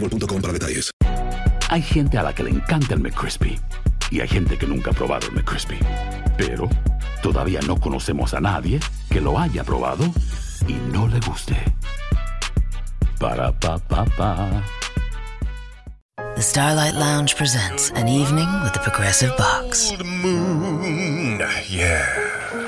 para detalles. Hay gente a la que le encanta el McCrispy y hay gente que nunca ha probado el McCrispy. Pero todavía no conocemos a nadie que lo haya probado y no le guste. Para pa pa pa. The Starlight Lounge presents an evening with the Progressive Box. Moon. Yeah.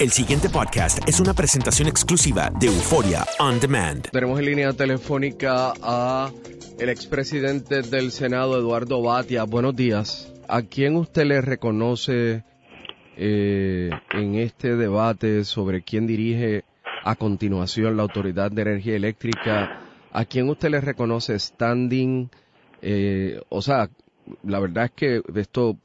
El siguiente podcast es una presentación exclusiva de Euforia On Demand. Tenemos en línea telefónica a el expresidente del Senado, Eduardo Batia. Buenos días. ¿A quién usted le reconoce eh, en este debate sobre quién dirige a continuación la Autoridad de Energía Eléctrica? ¿A quién usted le reconoce standing? Eh, o sea, la verdad es que esto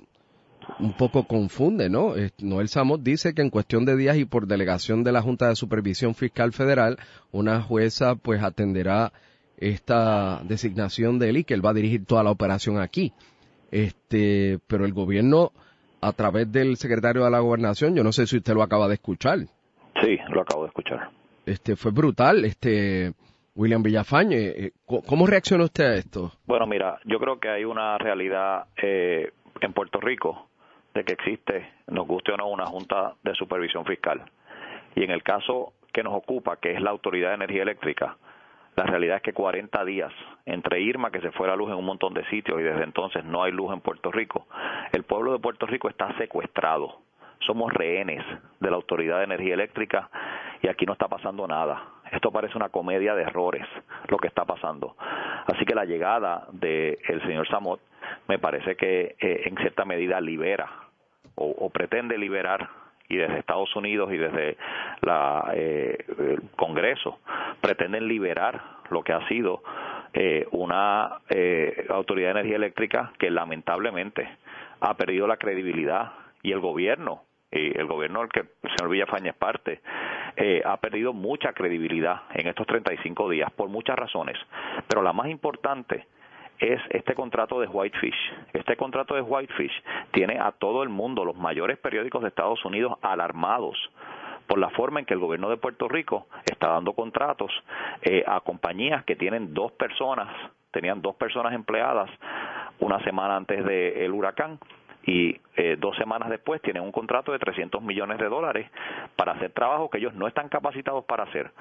un poco confunde, ¿no? Eh, Noel Samos dice que en cuestión de días y por delegación de la Junta de Supervisión Fiscal Federal, una jueza pues atenderá esta designación de él y que él va a dirigir toda la operación aquí. Este, pero el gobierno a través del secretario de la Gobernación, yo no sé si usted lo acaba de escuchar. Sí, lo acabo de escuchar. Este fue brutal, este William Villafañe, eh, ¿cómo- ¿cómo reacciona usted a esto? Bueno, mira, yo creo que hay una realidad eh, en Puerto Rico de que existe, nos guste o no, una Junta de Supervisión Fiscal. Y en el caso que nos ocupa, que es la Autoridad de Energía Eléctrica, la realidad es que 40 días entre Irma, que se fue la luz en un montón de sitios y desde entonces no hay luz en Puerto Rico, el pueblo de Puerto Rico está secuestrado. Somos rehenes de la Autoridad de Energía Eléctrica y aquí no está pasando nada. Esto parece una comedia de errores lo que está pasando. Así que la llegada del señor Samot me parece que eh, en cierta medida libera o, o pretende liberar y desde Estados Unidos y desde la, eh, el Congreso pretenden liberar lo que ha sido eh, una eh, autoridad de energía eléctrica que lamentablemente ha perdido la credibilidad y el gobierno y el gobierno del que el señor Villafaña es parte eh, ha perdido mucha credibilidad en estos 35 días por muchas razones. Pero la más importante es este contrato de Whitefish. Este contrato de Whitefish tiene a todo el mundo, los mayores periódicos de Estados Unidos, alarmados por la forma en que el gobierno de Puerto Rico está dando contratos eh, a compañías que tienen dos personas, tenían dos personas empleadas una semana antes del huracán y eh, dos semanas después tienen un contrato de 300 millones de dólares para hacer trabajo que ellos no están capacitados para hacer.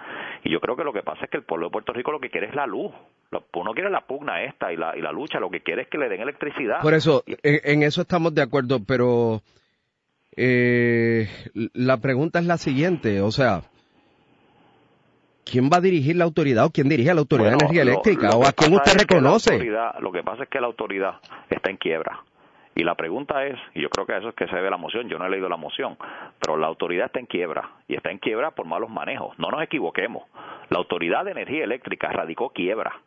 Y yo creo que lo que pasa es que el pueblo de Puerto Rico lo que quiere es la luz. Uno quiere la pugna esta y la, y la lucha, lo que quiere es que le den electricidad. Por eso, en, en eso estamos de acuerdo, pero eh, la pregunta es la siguiente, o sea, ¿quién va a dirigir la autoridad o quién dirige a la autoridad Bueno, de energía eléctrica lo o a quién usted es que la reconoce? lo que pasa es que la autoridad está en quiebra. Y la pregunta es, y yo creo que eso es que se ve la moción, yo no he leído la moción, pero la autoridad está en quiebra y está en quiebra por malos manejos. No nos equivoquemos. La Autoridad de Energía Eléctrica radicó quiebra.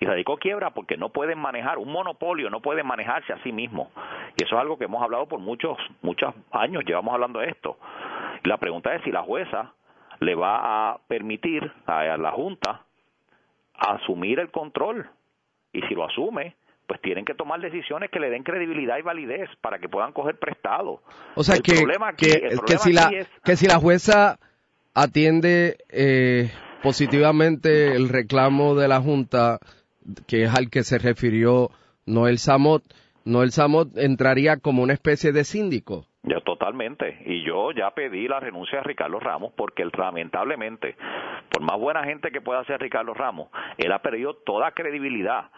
Y radicó quiebra porque no pueden manejar, un monopolio no puede manejarse a sí mismo. Y eso es algo que hemos hablado por muchos, muchos años, llevamos hablando de esto. La pregunta es si la jueza le va a permitir a la Junta asumir el control. Y si lo asume, pues tienen que tomar decisiones que le den credibilidad y validez para que puedan coger prestado. O sea, que, que, si la, que si la jueza atiende eh, positivamente el reclamo de la Junta, que es al que se refirió Noel Samot, Noel Samot entraría como una especie de síndico. Ya totalmente. Y yo ya pedí la renuncia de Ricardo Ramos porque lamentablemente, por más buena gente que pueda ser Ricardo Ramos, él ha perdido toda credibilidad.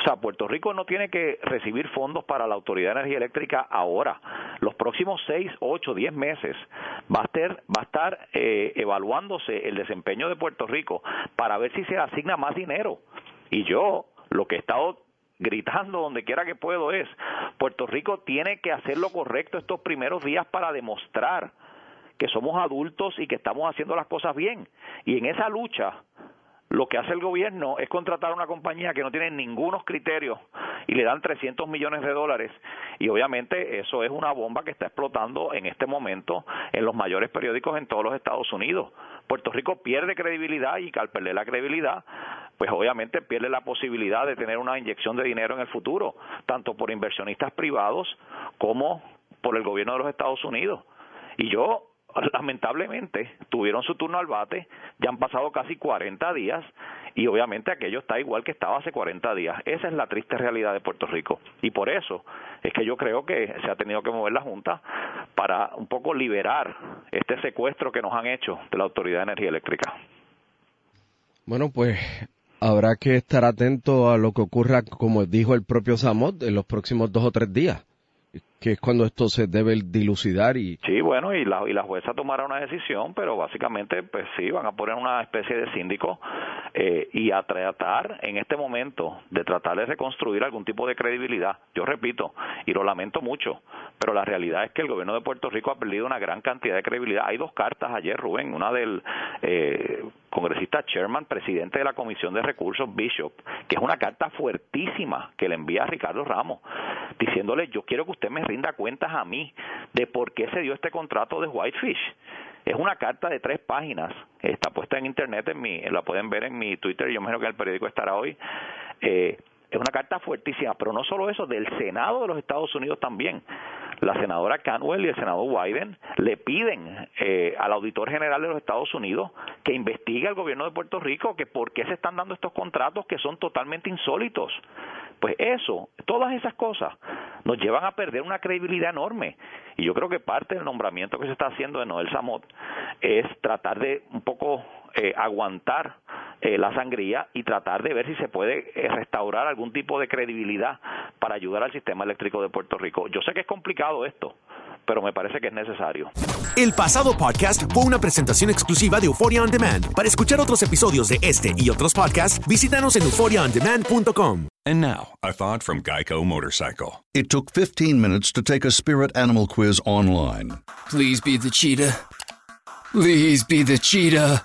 O sea, Puerto Rico no tiene que recibir fondos para la Autoridad de Energía Eléctrica ahora. Los próximos seis, ocho, diez meses va a estar, va a estar eh, evaluándose el desempeño de Puerto Rico para ver si se asigna más dinero. Y yo lo que he estado gritando donde quiera que puedo es, Puerto Rico tiene que hacer lo correcto estos primeros días para demostrar que somos adultos y que estamos haciendo las cosas bien. Y en esa lucha, lo que hace el gobierno es contratar a una compañía que no tiene ningunos criterios y le dan 300 millones de dólares. Y obviamente eso es una bomba que está explotando en este momento en los mayores periódicos en todos los Estados Unidos. Puerto Rico pierde credibilidad y al perder la credibilidad, pues obviamente pierde la posibilidad de tener una inyección de dinero en el futuro, tanto por inversionistas privados como por el gobierno de los Estados Unidos. Y yo lamentablemente tuvieron su turno al bate, ya han pasado casi 40 días y obviamente aquello está igual que estaba hace 40 días. Esa es la triste realidad de Puerto Rico y por eso es que yo creo que se ha tenido que mover la Junta para un poco liberar este secuestro que nos han hecho de la Autoridad de Energía Eléctrica. Bueno, pues habrá que estar atento a lo que ocurra, como dijo el propio Samot, en los próximos dos o tres días que es cuando esto se debe dilucidar y sí bueno y la y la jueza tomará una decisión pero básicamente pues sí van a poner una especie de síndico eh, y a tratar en este momento de tratar de reconstruir algún tipo de credibilidad. Yo repito y lo lamento mucho pero la realidad es que el gobierno de Puerto Rico ha perdido una gran cantidad de credibilidad. Hay dos cartas ayer Rubén una del eh, congresista Sherman, presidente de la Comisión de Recursos Bishop, que es una carta fuertísima que le envía a Ricardo Ramos, diciéndole yo quiero que usted me rinda cuentas a mí de por qué se dio este contrato de Whitefish. Es una carta de tres páginas, está puesta en internet, en mi, la pueden ver en mi Twitter, yo imagino que el periódico estará hoy. Eh, es una carta fuertísima, pero no solo eso, del Senado de los Estados Unidos también. La senadora Canwell y el senador Wyden le piden eh, al auditor general de los Estados Unidos que investigue al gobierno de Puerto Rico que por qué se están dando estos contratos que son totalmente insólitos. Pues eso, todas esas cosas nos llevan a perder una credibilidad enorme. Y yo creo que parte del nombramiento que se está haciendo de Noel Samot es tratar de un poco eh, aguantar eh, la sangría y tratar de ver si se puede eh, restaurar algún tipo de credibilidad para ayudar al sistema eléctrico de Puerto Rico. Yo sé que es complicado esto, pero me parece que es necesario. El pasado podcast fue una presentación exclusiva de Euphoria On Demand. Para escuchar otros episodios de este y otros podcasts, visítanos en euphoriaondemand.com. And now, a thought from Geico Motorcycle. It took 15 minutes to take a spirit animal quiz online. Please be the cheetah. Please be the cheetah.